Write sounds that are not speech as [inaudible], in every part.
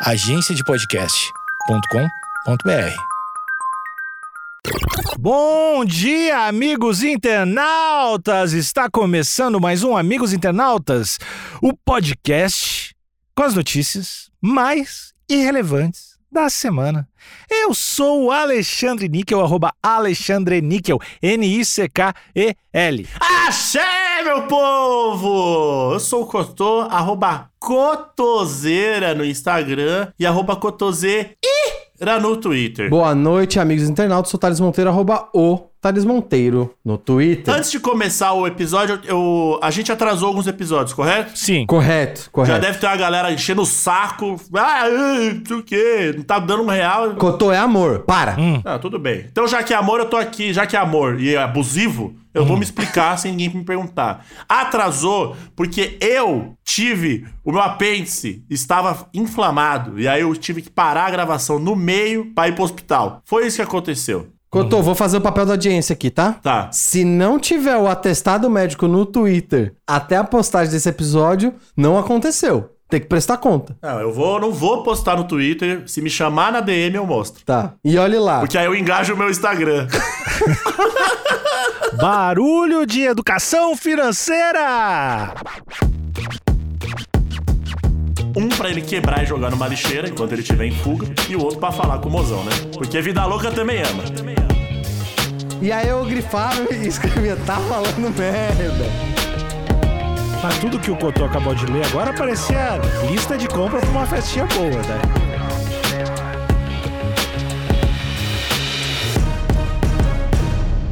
agenciadepodcast.com.br. Bom dia, amigos internautas! Está começando mais um Amigos Internautas, o podcast com as notícias mais irrelevantes da semana. Eu sou o Alexandre Níquel, arroba Alexandre Níquel, N-I-C-K-E-L. Axé, meu povo! Eu sou o Cotô, arroba Cotoseira no Instagram e arroba Cotoseira no Twitter. Boa noite, amigos internautas. Sou Thales Monteiro, arroba o Thales Monteiro no Twitter. Antes de começar o episódio, eu, a gente atrasou alguns episódios, correto? Sim. Correto, correto. Já deve ter uma galera enchendo o saco. Ah, não sei o quê, não tá dando um real. Cotô é amor, para. Hum. Ah, tudo bem. Então, já que é amor, eu tô aqui. Já que é amor e é abusivo, eu vou me explicar sem ninguém me perguntar. Atrasou porque eu tive. O meu apêndice estava inflamado. E aí eu tive que parar a gravação no meio pra ir pro hospital. Foi isso que aconteceu. Cotô, vou fazer o papel da audiência aqui, tá? Tá. Se não tiver o atestado médico no Twitter até a postagem desse episódio, não aconteceu. Tem que prestar conta. Não, eu vou, não vou postar no Twitter. Se me chamar na DM, eu mostro. Tá. E olhe lá. Porque aí eu engajo o meu Instagram. [laughs] Barulho de educação financeira! Pra ele quebrar e jogar numa lixeira enquanto ele estiver em fuga, e o outro pra falar com o mozão, né? Porque vida louca também ama. E aí eu grifava e [laughs] escrevia, tá falando merda. Mas tudo que o Cotô acabou de ler agora parecia lista de compra pra uma festinha boa, né?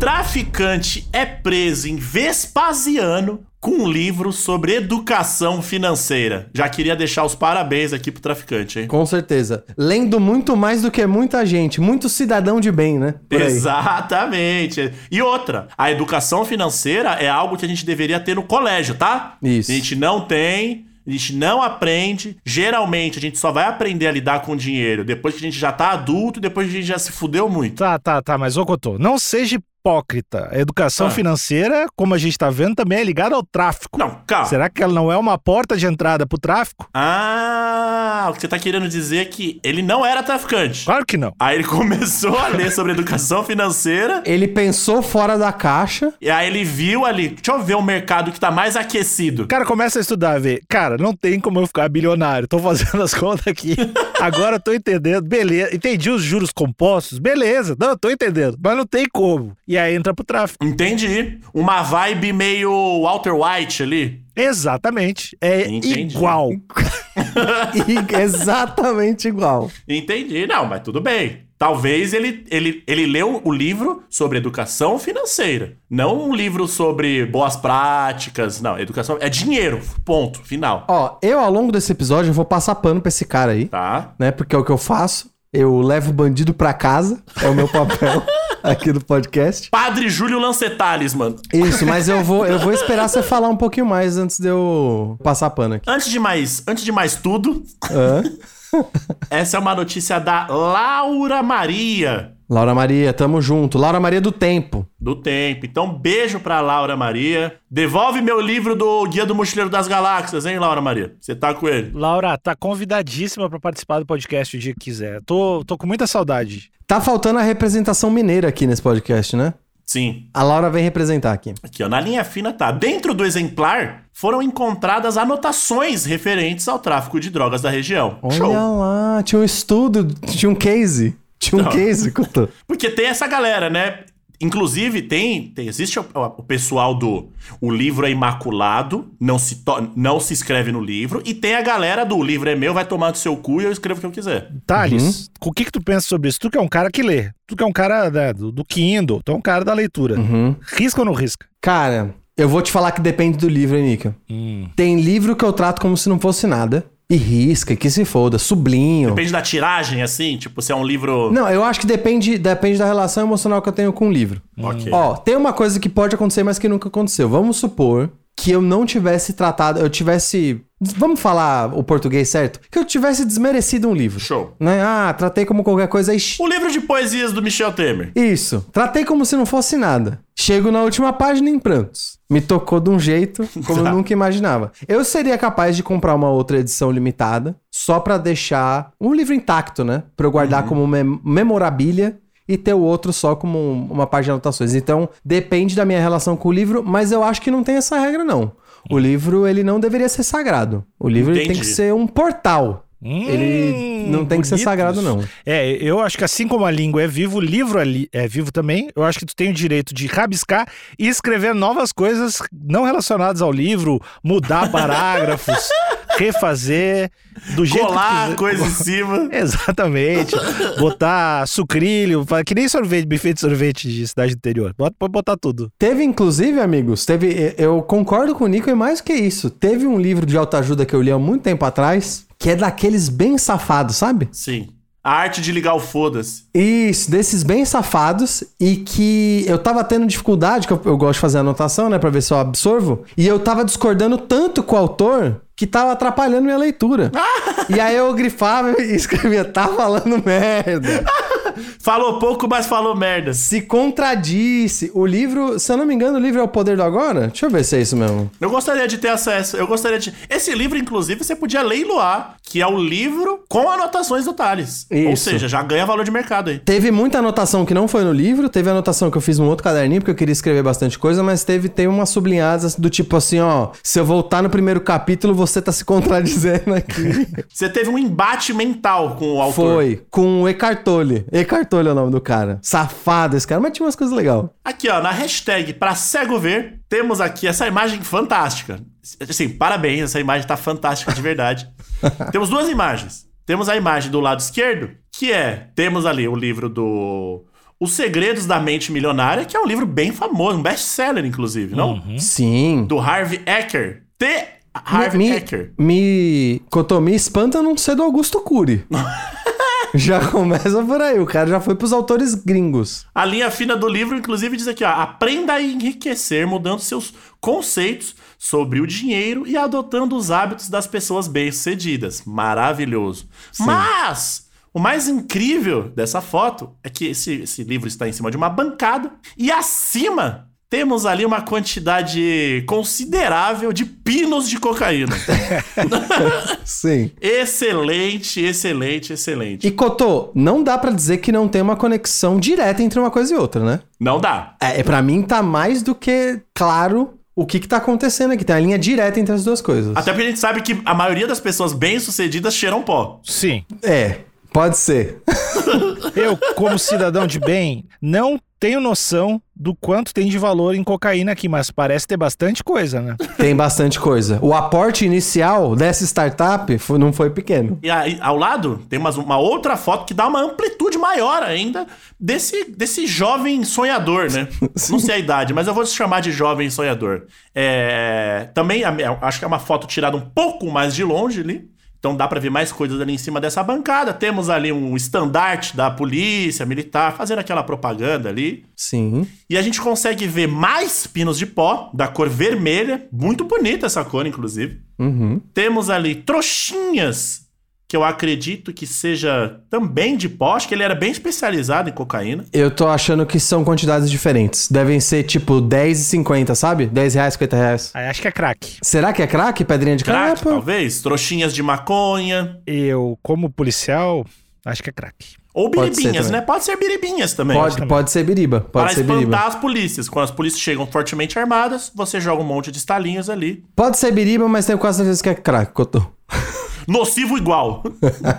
Traficante é preso em Vespasiano com um livro sobre educação financeira. Já queria deixar os parabéns aqui pro traficante, hein? Com certeza. Lendo muito mais do que muita gente. Muito cidadão de bem, né? Por aí. Exatamente. E outra, a educação financeira é algo que a gente deveria ter no colégio, tá? Isso. A gente não tem. A gente não aprende. Geralmente, a gente só vai aprender a lidar com dinheiro depois que a gente já tá adulto, depois que a gente já se fudeu muito. Tá, tá, tá, mas ô Cotô, não seja hipócrita. A educação Ah. financeira, como a gente tá vendo, também é ligada ao tráfico. Não, calma. Será que ela não é uma porta de entrada pro tráfico? Ah, o que você tá querendo dizer é que ele não era traficante. Claro que não. Aí ele [laughs] começou a ler sobre educação financeira. Ele pensou fora da caixa. E aí ele viu ali, deixa eu ver o mercado que tá mais aquecido. O cara começa a estudar, ver, cara, não tem como eu ficar bilionário. Tô fazendo [laughs] as contas aqui. Agora eu tô entendendo. Beleza. Entendi os juros compostos. Beleza. Não, eu tô entendendo. Mas não tem como. E aí entra pro tráfico. Entendi. Uma vibe meio Walter White ali. Exatamente. É Entendi. igual. [laughs] E exatamente igual. Entendi. Não, mas tudo bem. Talvez ele, ele, ele leu o livro sobre educação financeira. Não um livro sobre boas práticas. Não, educação. É dinheiro. Ponto. Final. Ó, eu ao longo desse episódio eu vou passar pano pra esse cara aí, Tá? né? Porque é o que eu faço. Eu levo o bandido pra casa. É o meu papel [laughs] aqui do podcast. Padre Júlio Lancetales, mano. Isso, mas eu vou, eu vou esperar você falar um pouquinho mais antes de eu passar pano aqui. Antes de mais, antes de mais tudo, Hã? [laughs] essa é uma notícia da Laura Maria. Laura Maria, tamo junto. Laura Maria do Tempo. Do tempo. Então, beijo pra Laura Maria. Devolve meu livro do Guia do Mochileiro das Galáxias, hein, Laura Maria? Você tá com ele. Laura, tá convidadíssima pra participar do podcast o dia que quiser. Tô, tô com muita saudade. Tá faltando a representação mineira aqui nesse podcast, né? Sim. A Laura vem representar aqui. Aqui, ó, na linha fina tá. Dentro do exemplar foram encontradas anotações referentes ao tráfico de drogas da região. Olha Show. lá, tinha um estudo, tinha um case. Tinha um Não. case, [laughs] Couto. Porque tem essa galera, né? Inclusive, tem, tem existe o, o pessoal do o livro é imaculado, não se, to- não se escreve no livro, e tem a galera do livro é meu, vai tomar do seu cu e eu escrevo o que eu quiser. Thales, o que que tu pensa sobre isso? Tu que é um cara que lê. Tu que é um cara né, do, do Kindle. Tu é um cara da leitura. Uhum. Risca ou não risca? Cara, eu vou te falar que depende do livro, hein, Nika. Hum. Tem livro que eu trato como se não fosse nada. E risca, que se foda, sublinho. Depende da tiragem, assim, tipo, se é um livro. Não, eu acho que depende, depende da relação emocional que eu tenho com o livro. Ok. Ó, tem uma coisa que pode acontecer, mas que nunca aconteceu. Vamos supor que eu não tivesse tratado, eu tivesse. Vamos falar o português certo? Que eu tivesse desmerecido um livro. Show. Né? Ah, tratei como qualquer coisa. Ixi, O livro de poesias do Michel Temer. Isso. Tratei como se não fosse nada. Chego na última página em prantos. Me tocou de um jeito como eu nunca imaginava. Eu seria capaz de comprar uma outra edição limitada, só pra deixar um livro intacto, né? Pra eu guardar Uhum. como mem- memorabilia e ter o outro só como um- uma página de anotações. Então, depende da minha relação com o livro, mas eu acho que não tem essa regra, não. O livro, ele não deveria ser sagrado. O livro tem que ser um portal. Hum, Ele não tem que ser bonitos. sagrado, não. É, eu acho que assim como a língua é vivo, o livro é, li- é vivo também. Eu acho que tu tem o direito de rabiscar e escrever novas coisas não relacionadas ao livro, mudar [laughs] parágrafos, refazer do jeito Colar que coisa em cima. [laughs] Exatamente. Botar sucrilho, que nem sorvete, buffet de sorvete de cidade do interior. Bota, pode botar tudo. Teve, inclusive, amigos, teve. Eu concordo com o Nico e mais que isso. Teve um livro de autoajuda que eu li há muito tempo atrás, que é daqueles bem safados, sabe? Sim. A arte de ligar o foda-se. Isso, desses bem safados e que eu tava tendo dificuldade, que eu, eu gosto de fazer anotação, né, pra ver se eu absorvo, e eu tava discordando tanto com o autor que tava atrapalhando minha leitura. [laughs] e aí eu grifava e escrevia, tá falando merda. Falou pouco, mas falou merda. Se contradisse. O livro, se eu não me engano, o livro é O Poder do Agora? Deixa eu ver se é isso mesmo. Eu gostaria de ter acesso. Eu gostaria de. Esse livro, inclusive, você podia leiloar, que é o livro com anotações do Thales. Ou Isso. seja, já ganha valor de mercado aí. Teve muita anotação que não foi no livro, teve anotação que eu fiz num outro caderninho, porque eu queria escrever bastante coisa, mas teve tem umas sublinhadas do tipo assim, ó, se eu voltar no primeiro capítulo, você tá se contradizendo aqui. [laughs] Você teve um embate mental com o autor. foi, com o Eckhart Tolle. Eckhart Tolle é o nome do cara. Safado esse cara, mas tinha umas coisas legais. Aqui, ó, na hashtag pra cego ver, temos aqui essa imagem fantástica. Assim, parabéns, essa imagem tá fantástica de verdade. [laughs] temos duas imagens. Temos a imagem do lado esquerdo, que é, temos ali o livro do Os Segredos da Mente Milionária, que é um livro bem famoso, um best-seller, inclusive, não? Sim. Do Harvey Ecker. T. Harvey me, Ecker. me, Cotô, me espanta não ser do Augusto Cury. [laughs] [laughs] já começa por aí, o cara já foi pros autores gringos. A linha fina do livro, inclusive, diz aqui, ó, aprenda a enriquecer mudando seus conceitos sobre o dinheiro e adotando os hábitos das pessoas bem-sucedidas. Maravilhoso. Mas o mais incrível dessa foto é que esse, esse livro está em cima de uma bancada e acima temos ali uma quantidade considerável de pinos de cocaína. [laughs] Sim. excelente, excelente, excelente. E Cotô, não dá pra dizer que não tem uma conexão direta entre uma coisa e outra, né? Não dá. É, para mim tá mais do que claro o que que tá acontecendo aqui. Tem a linha direta entre as duas coisas. Até porque a gente sabe que a maioria das pessoas bem-sucedidas cheiram pó. Sim. É, pode ser. Eu, como cidadão de bem, não tenho noção do quanto tem de valor em cocaína aqui, mas parece ter bastante coisa, né? Tem bastante coisa. O aporte inicial dessa startup foi- não foi pequeno. E aí, ao lado, tem umas- uma outra foto que dá uma amplitude maior ainda desse, desse jovem sonhador, né? [laughs] Não sei a idade, mas eu vou chamar de jovem sonhador. É, também, acho que é uma foto tirada um pouco mais de longe ali. Então dá pra ver mais coisas ali em cima dessa bancada. Temos ali um estandarte da polícia militar fazendo aquela propaganda ali. Sim. E a gente consegue ver mais pinos de pó, da cor vermelha. Muito bonita essa cor, inclusive. Uhum. Temos ali trouxinhas, que eu acredito que seja também de pó. Acho que ele era bem especializado em cocaína. Eu tô achando que são quantidades diferentes. Devem ser tipo 10 e 50, sabe? 10 reais, 50 reais. Aí acho que é crack. Será que é crack? Pedrinha de Crack, crack? talvez. Trouxinhas de maconha. Eu, como policial, acho que é crack. Ou Pode biribinhas, também. né? Pode ser biribinhas também. Pode, também. pode ser biriba. Pode Para ser espantar biriba. as polícias. Quando as polícias chegam fortemente armadas, você joga um monte de estalinhos ali. Pode ser biriba, mas tenho quase certeza que é crack, Cotô. Nocivo igual.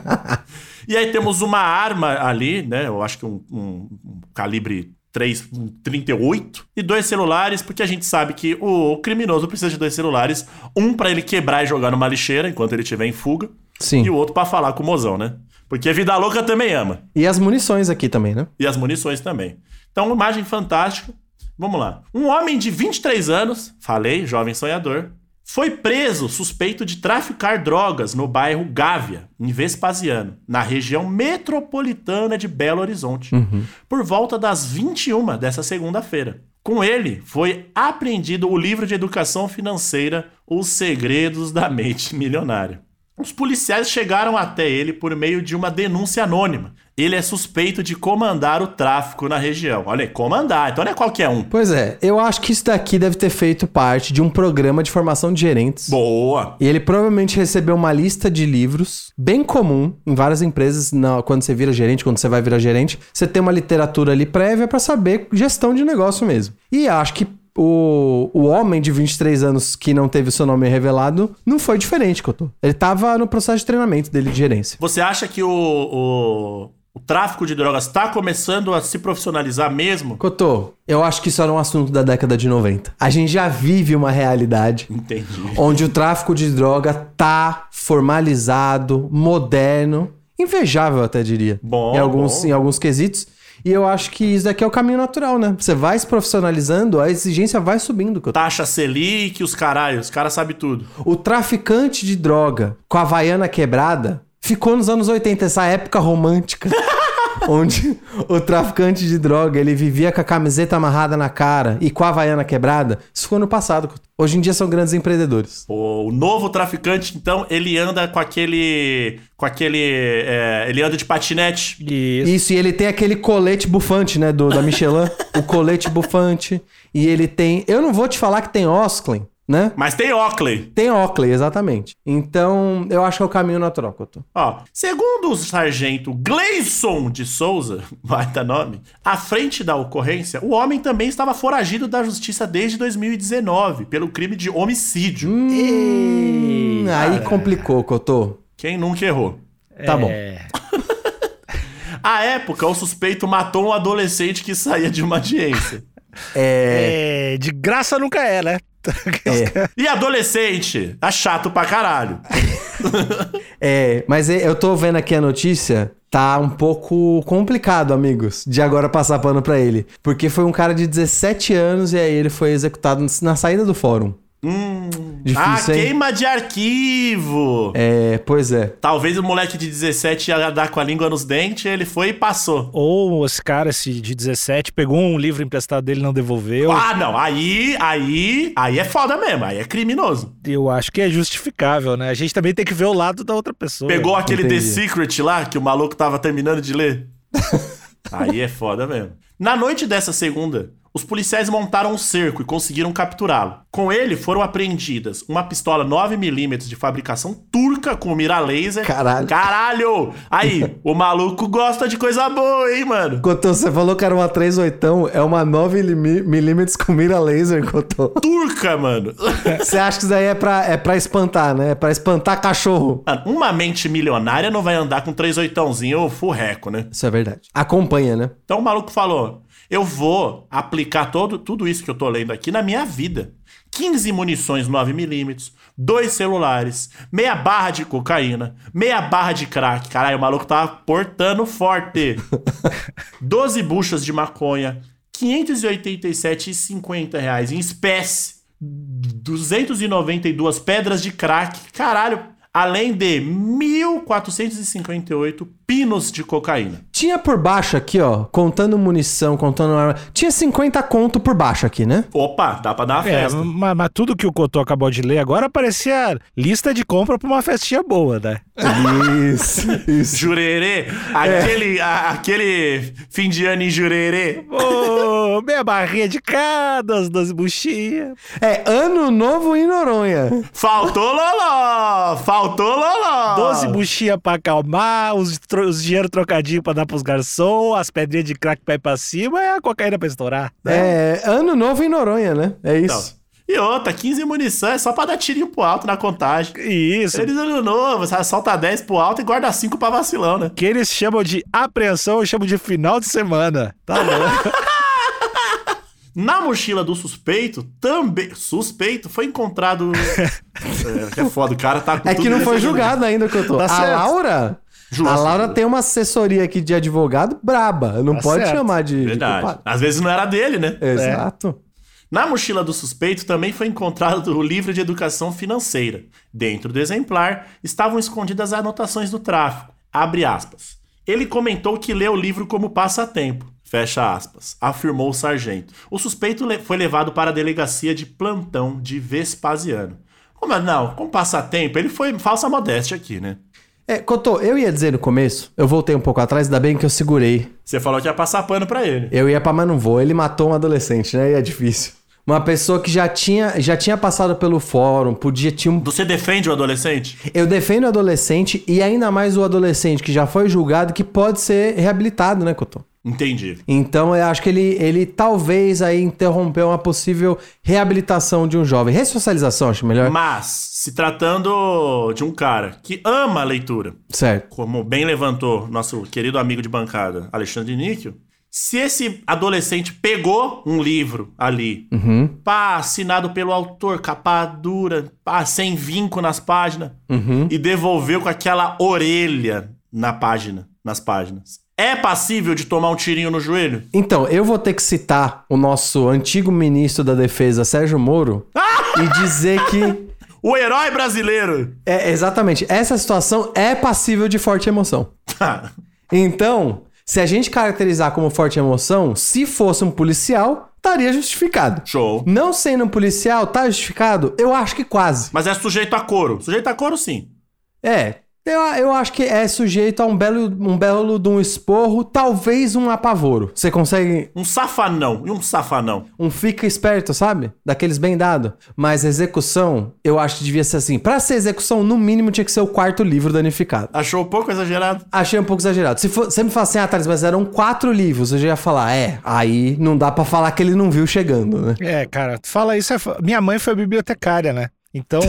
[laughs] e aí temos uma arma ali, né? Eu acho que um, um- um calibre 3, um 38 e dois celulares, porque a gente sabe que o criminoso precisa de dois celulares, um pra ele quebrar e jogar numa lixeira enquanto ele estiver em fuga, Sim. e o outro pra falar com o mozão, né? Porque a vida louca também ama. E as munições aqui também, né? E as munições também. Então, uma imagem fantástica. Vamos lá. Um homem de 23 anos, falei, jovem sonhador, foi preso suspeito de traficar drogas no bairro Gávea, em Vespasiano, na região metropolitana de Belo Horizonte, por volta das 21 dessa segunda-feira. Com ele foi apreendido o livro de educação financeira Os Segredos da Mente Milionária. Os policiais chegaram até ele por meio de uma denúncia anônima. Ele é suspeito de comandar o tráfico na região. Olha aí, comandar, então não é qualquer um. Pois é, eu acho que isso daqui deve ter feito parte de um programa de formação de gerentes. Boa! E ele provavelmente recebeu uma lista de livros, bem comum em várias empresas, na- quando você vira gerente, quando você vai virar gerente, você tem uma literatura ali prévia pra saber gestão de negócio mesmo. E acho que o, o homem de 23 anos que não teve o seu nome revelado não foi diferente, Cotô. Ele tava no processo de treinamento dele de gerência. Você acha que o, o, o tráfico de drogas está começando a se profissionalizar mesmo? Cotô, eu acho que isso era um assunto da década de 90. A gente já vive uma realidade Entendi. onde o tráfico de droga tá formalizado, moderno, invejável até diria. Bom, em alguns, bom. em alguns quesitos. E eu acho que isso daqui é o caminho natural, né? Você vai se profissionalizando, a exigência vai subindo. Cotô. Taxa Selic, os caralhos, os caras sabem tudo. O traficante de droga com a Havaiana quebrada ficou nos anos 80, essa época romântica. [laughs] onde o traficante de droga ele vivia com a camiseta amarrada na cara e com a Havaiana quebrada. Isso foi no passado. Hoje em dia são grandes empreendedores. O novo traficante, então, ele anda com aquele. Com aquele. é, ele anda de patinete. Isso. Isso, e ele tem aquele colete bufante, né, do, da Michelin. o colete bufante. E ele tem... Eu não vou te falar que tem Osklen, né? Mas tem Oakley. Tem Oakley, exatamente. Então, eu acho que é o caminho natural, Couto. Ó, segundo o sargento Gleison de Souza, [laughs] baita nome, à frente da ocorrência, o homem também estava foragido da justiça desde 2019 pelo crime de homicídio. Hum, aí complicou, Couto. Quem nunca errou? Tá bom. É. [laughs] À época, o suspeito matou um adolescente que saía de uma audiência. É... É, de graça nunca é, né? [laughs] E adolescente, é chato pra caralho. [laughs] É, mas eu tô vendo aqui a notícia, tá um pouco complicado, amigos, de agora passar pano pra ele. Porque foi um cara de 17 anos e aí ele foi executado na saída do fórum. Hum. Difícil, ah, hein? queima de arquivo. É, pois é. Talvez o moleque de 17 ia dar com a língua nos dentes, ele foi e passou. Ou esse cara esse de 17 pegou um livro emprestado dele e não devolveu. Ah, não. Aí, aí, aí é foda mesmo. Aí é criminoso. Eu acho que é justificável, né? A gente também tem que ver o lado da outra pessoa. Pegou aquele The entendi. Secret lá, que o maluco tava terminando de ler. [laughs] aí é foda mesmo. Na noite dessa segunda, os policiais montaram um cerco e conseguiram capturá-lo. Com ele foram apreendidas uma pistola 9mm de fabricação turca com mira laser. Caralho. Caralho! Aí, o maluco gosta de coisa boa, hein, mano? Cotô, você falou que era uma 38, é uma 9mm com mira laser, Cotô. Turca, mano. Você acha que isso daí é pra, é pra espantar, né? É pra espantar cachorro. Mano, Uma mente milionária não vai andar com 38ãozinho furreco, né? Isso é verdade. Acompanha, né? Então o maluco falou: eu vou aplicar todo, tudo isso que eu tô lendo aqui na minha vida. 15 munições 9mm, dois celulares, meia barra de cocaína, meia barra de crack. Caralho, o maluco tava portando forte. [laughs] 12 buchas de maconha, 587,50 reais em espécie, 292 pedras de crack. Caralho, além de 1.458 pinos de cocaína. Tinha por baixo aqui, ó, contando munição, contando arma. Tinha 50 conto por baixo aqui, né? Opa, dá pra dar uma É, festa. mas, mas tudo que o Cotô acabou de ler agora parecia lista de compra pra uma festinha boa, né? Isso, [laughs] isso. Jurerê, aquele, a- aquele fim de ano em Jurerê. Ô, meia barrinha de cada, as 12 buchinhas. É ano novo em Noronha. Faltou loló, faltou loló. 12 buchinhas pra acalmar, os, os dinheiro trocadinho pra dar pros garçom, as pedrinhas de crack ir pra cima e a cocaína pra estourar. né? É, ano novo em Noronha, né? É Não. isso. E outra, 15 munição é só pra dar tirinho pro alto na contagem. Isso. Eles ano novo, solta 10 pro alto e guarda 5 pra vacilão, né? Que eles chamam de apreensão, eu chamo de final de semana. Tá louco? [laughs] Na mochila do suspeito, também. Suspeito, foi encontrado. [laughs] é, que é foda, o cara tá com É que não foi julgado ainda que eu tô. Tá a certo. Laura. Justo. A Laura tem uma assessoria aqui de advogado braba. Não Tá pode certo. chamar de. de Verdade. culpado. Às vezes não era dele, né? Exato. Na mochila do suspeito também foi encontrado o livro de educação financeira. Dentro do exemplar estavam escondidas as anotações do tráfico. Abre aspas. Ele comentou que lê o livro como passatempo. Fecha aspas. Afirmou o sargento. O suspeito le- foi levado para a delegacia de plantão de Vespasiano. Como, não, com passatempo, ele foi falsa modéstia aqui, né? É, Cotô, eu ia dizer no começo, eu voltei um pouco atrás, ainda bem que eu segurei. Você falou que ia passar pano pra ele. Eu ia pra, mas não vou. Ele matou um adolescente, né? E é difícil. Uma pessoa que já tinha, já tinha passado pelo fórum, podia tinha um Você defende o adolescente? Eu defendo o adolescente e ainda mais o adolescente que já foi julgado que pode ser reabilitado, né, Cotô? Entendi. Então eu acho que ele, ele talvez aí interrompeu uma possível reabilitação de um jovem. Ressocialização, acho melhor. Mas, se tratando de um cara que ama a leitura, Certo. como bem levantou nosso querido amigo de bancada, Alexandre Níquel, se esse adolescente pegou um livro ali, Uhum. pá, assinado pelo autor, capa dura, pá, sem vinco nas páginas, Uhum. e devolveu com aquela orelha na página, nas páginas, é passível de tomar um tirinho no joelho? Então, eu vou ter que citar o nosso antigo ministro da Defesa, Sérgio Moro, [laughs] e dizer que O herói brasileiro! é exatamente essa situação é passível de forte emoção. [laughs] Então, se a gente caracterizar como forte emoção, se fosse um policial, estaria justificado. Show. Não sendo um policial, tá justificado? Eu acho que quase. Mas é sujeito a couro. Sujeito a couro, sim. É. Eu, eu acho que é sujeito a um belo, um belo de um esporro, talvez um apavoro. Você consegue Um safanão. E um safanão? um fica esperto, sabe? Daqueles bem dado. Mas execução, eu acho que devia ser assim. Pra ser execução, no mínimo tinha que ser o quarto livro danificado. Achou um pouco exagerado? Achei um pouco exagerado. Se for, você me fala assim, ah, Thales, mas eram quatro livros, eu já ia falar, é, aí não dá pra falar que ele não viu chegando, né? É, cara, tu fala isso. é Minha mãe foi bibliotecária, né? Então,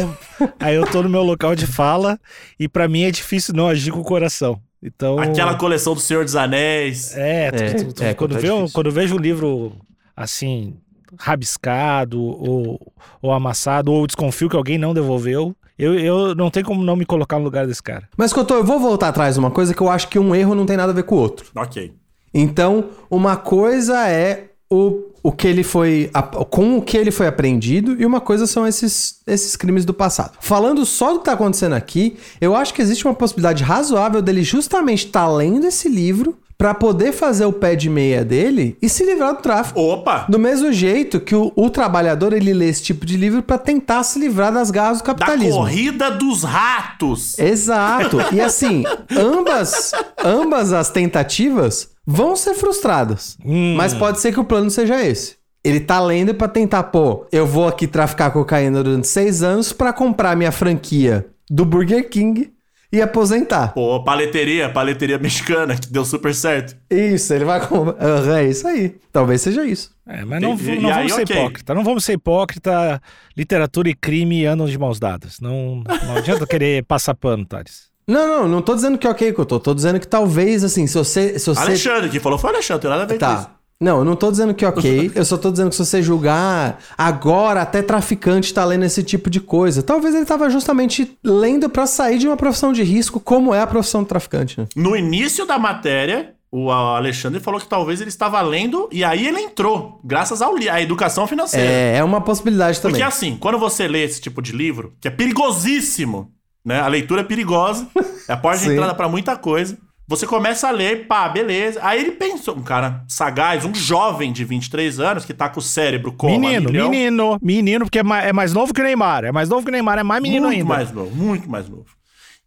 aí eu tô no meu local de fala e pra mim é difícil não agir com o coração. Então. Aquela coleção do Senhor dos Anéis. É, tu- É, tu- tu- é, quando, vê difícil. quando eu vejo um livro assim, rabiscado ou, ou amassado, ou desconfio que alguém não devolveu, eu, eu não tenho como não me colocar no lugar desse cara. Mas, Cotô, eu vou voltar atrás uma coisa que eu acho que um erro não tem nada a ver com o outro. Ok. Então, uma coisa é o, o que ele foi. com o que ele foi apreendido, e uma coisa são esses, esses crimes do passado. Falando só do que tá acontecendo aqui, eu acho que existe uma possibilidade razoável dele justamente estar lendo esse livro pra poder fazer o pé de meia dele e se livrar do tráfico. Opa! Do mesmo jeito que o, o trabalhador ele lê esse tipo de livro pra tentar se livrar das garras do Da capitalismo. corrida dos ratos. Exato. E [laughs] assim, ambas, ambas as tentativas vão ser frustradas. Mas pode ser que o plano seja esse. Ele tá lendo pra tentar, pô, eu vou aqui traficar cocaína durante seis anos pra comprar minha franquia do Burger King e aposentar. Pô, paleteria, paleteria mexicana, que deu super certo. Isso, ele vai comprar. Aham, é isso aí. Talvez seja isso. É, mas não, E- e não aí, vamos ser ok. hipócrita. Não vamos ser hipócrita. Literatura e crime andam de mãos dadas. Não, não adianta [laughs] querer passar pano, Thales. Não, não, não tô dizendo que é ok que eu tô. Tô dizendo que talvez, assim, se você. Se você... Alexandre, que falou foi Alexandre, tem nada a ver com isso. Não, eu não tô dizendo que é ok. [laughs] eu só tô dizendo que se você julgar agora, até traficante tá lendo esse tipo de coisa. Talvez ele tava justamente lendo pra sair de uma profissão de risco, como é a profissão do traficante. né? No início da matéria, o Alexandre falou que talvez ele estava lendo e aí ele entrou, graças ao à educação financeira. É, é uma possibilidade também. Porque assim, quando você lê esse tipo de livro, que é perigosíssimo, né? A leitura é perigosa, [laughs] é a porta de entrada pra muita coisa. Você começa a ler, pá, beleza. Aí ele pensou, um cara sagaz, um jovem de 23 anos que tá com o cérebro como menino, milhão. menino, menino, porque é mais, é mais novo que o Neymar. É mais novo que o Neymar, é mais menino muito ainda. mais novo, muito mais novo.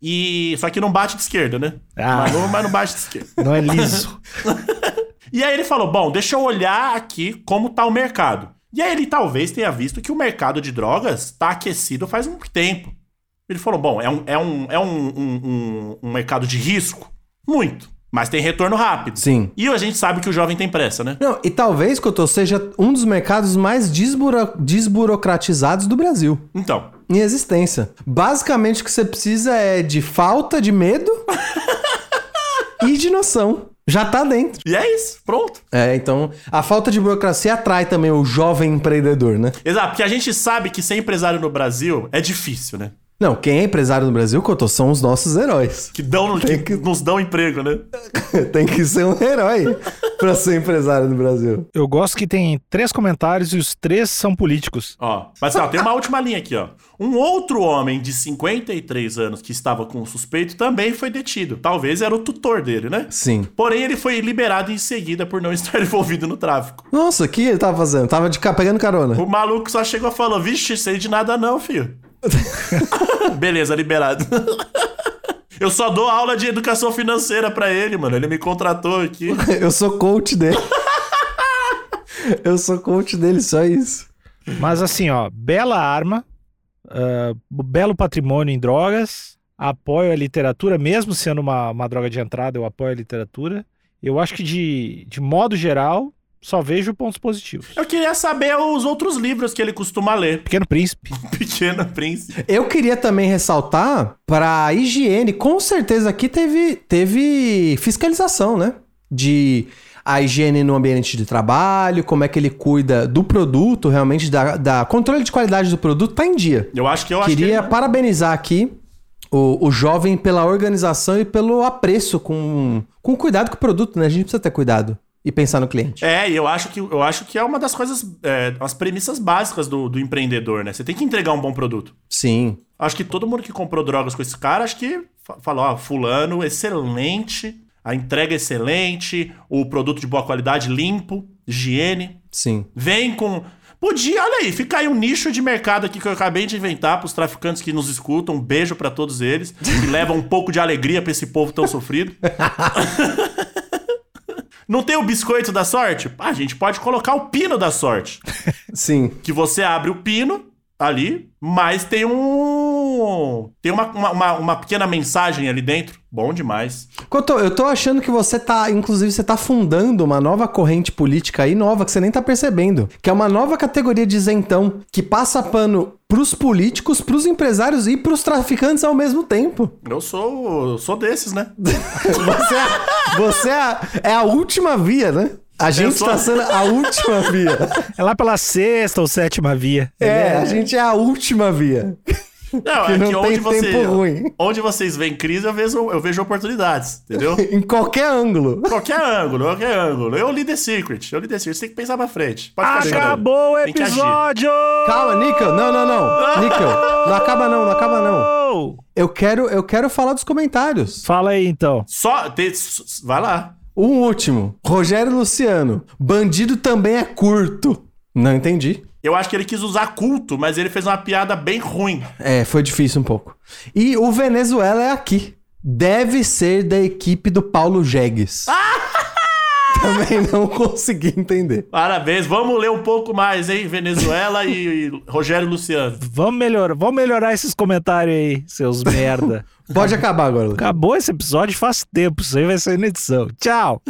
E só que não bate de esquerda, né? Ah. Mais novo, mas não bate de esquerda. Não é liso. [laughs] E aí ele falou: bom, deixa eu olhar aqui como tá o mercado. E aí ele talvez tenha visto que o mercado de drogas tá aquecido faz um tempo. Ele falou: bom, é um, é um, é um, um- um mercado de risco? Muito. Mas tem retorno rápido. Sim. E a gente sabe que o jovem tem pressa, né? Não, e talvez, Cotô, seja um dos mercados mais desburo- desburocratizados do Brasil. Então, Em existência. Basicamente, o que você precisa é de falta de medo [laughs] e de noção. Já tá dentro. e é isso, pronto. É, então a falta de burocracia atrai também o jovem empreendedor, né? Exato, porque a gente sabe que ser empresário no Brasil é difícil, né? Não, quem é empresário no Brasil, Cotô, são os nossos heróis. Que, dão, que nos dão emprego, né? [laughs] Tem que ser um herói pra ser empresário no Brasil. Eu gosto que tem três comentários e os três são políticos. Ó, mas ó, tem uma última linha aqui, ó. Um outro homem de 53 anos que estava com o suspeito também foi detido. Talvez era o tutor dele, né? Sim. Porém, ele foi liberado em seguida por não [laughs] estar envolvido no tráfico. Nossa, o que ele tava fazendo? Tava de ca- pegando carona. O maluco só chegou e falou: Vixe, sei de nada não, filho. [laughs] Beleza, liberado. Eu só dou aula de educação financeira pra ele, mano. Ele me contratou aqui. [laughs] Eu sou coach dele. [laughs] Eu sou coach dele, só isso. Mas assim, ó, bela arma, ah, belo patrimônio em drogas, apoio a literatura, mesmo sendo uma, uma droga de entrada, eu apoio a literatura. Eu acho que de, de modo geral, só vejo pontos positivos. Eu queria saber os outros livros que ele costuma ler. Pequeno Príncipe. [laughs] Pequeno Príncipe. Eu queria também ressaltar para higiene, com certeza aqui teve, teve fiscalização, né? De a higiene no ambiente de trabalho, como é que ele cuida do produto, realmente, da, da controle de qualidade do produto, tá em dia. Eu acho que eu acho Queria que parabenizar aqui o, o jovem pela organização e pelo apreço com, com cuidado com o produto, né? A gente precisa ter cuidado e pensar no cliente. É, e eu acho que eu acho que é uma das coisas, é, as premissas básicas do, do empreendedor, né? Você tem que entregar um bom produto. Sim. Acho que todo mundo que comprou drogas com esse cara, acho que fa- falou, ó, fulano, excelente, a entrega é excelente, o produto de boa qualidade, limpo, higiene. Sim. Vem com. Podia, olha aí, fica aí um nicho de mercado aqui que eu acabei de inventar pros traficantes que nos escutam. Um beijo pra todos eles, que [laughs] levam um pouco de alegria pra esse povo tão sofrido. [laughs] Não tem o biscoito da sorte? Ah, a gente pode colocar o pino da sorte. [laughs] Sim. Que você abre o pino ali, mas tem um. Tem uma, uma, uma- pequena mensagem ali dentro. Bom demais. Eu tô achando que você tá, inclusive, você tá fundando uma nova corrente política aí, nova, que você nem tá percebendo. Que é uma nova categoria de isentão, que passa pano pros políticos, pros empresários e pros traficantes ao mesmo tempo. Eu sou. sou desses, né? [laughs] Você, é, você é, a, é a última via, né? A gente sou- tá sendo a última via. É lá pela sexta ou sétima via. É, a gente é a última via. Não, Que é não que tem onde, você, ruim. onde vocês veem crise, eu vejo, eu vejo oportunidades, entendeu? [laughs] em qualquer ângulo. qualquer ângulo, qualquer ângulo. Eu li The Secret, eu li The Secret. Você tem que pensar pra frente. Pode. Acabou o episódio! Calma, Níquel. Não, não, não. Níquel, não acaba não, não acaba não. Eu quero, eu quero falar dos comentários. Fala aí então. Só. S- vai lá. Um último. Rogério Luciano. Bandido também é curto. Não entendi. Eu acho que ele quis usar culto, mas ele fez uma piada bem ruim. É, foi difícil um pouco. E o Venezuela é aqui. Deve ser da equipe do Paulo Jegues. [laughs] Também não consegui entender. Parabéns. Vamos ler um pouco mais, hein? Venezuela e, e [laughs] Rogério Luciano. Vamos melhorar, vamos melhorar esses comentários aí, seus [laughs] merda. Pode acabar agora. Acabou esse episódio faz tempo, isso aí vai sair na edição. Tchau!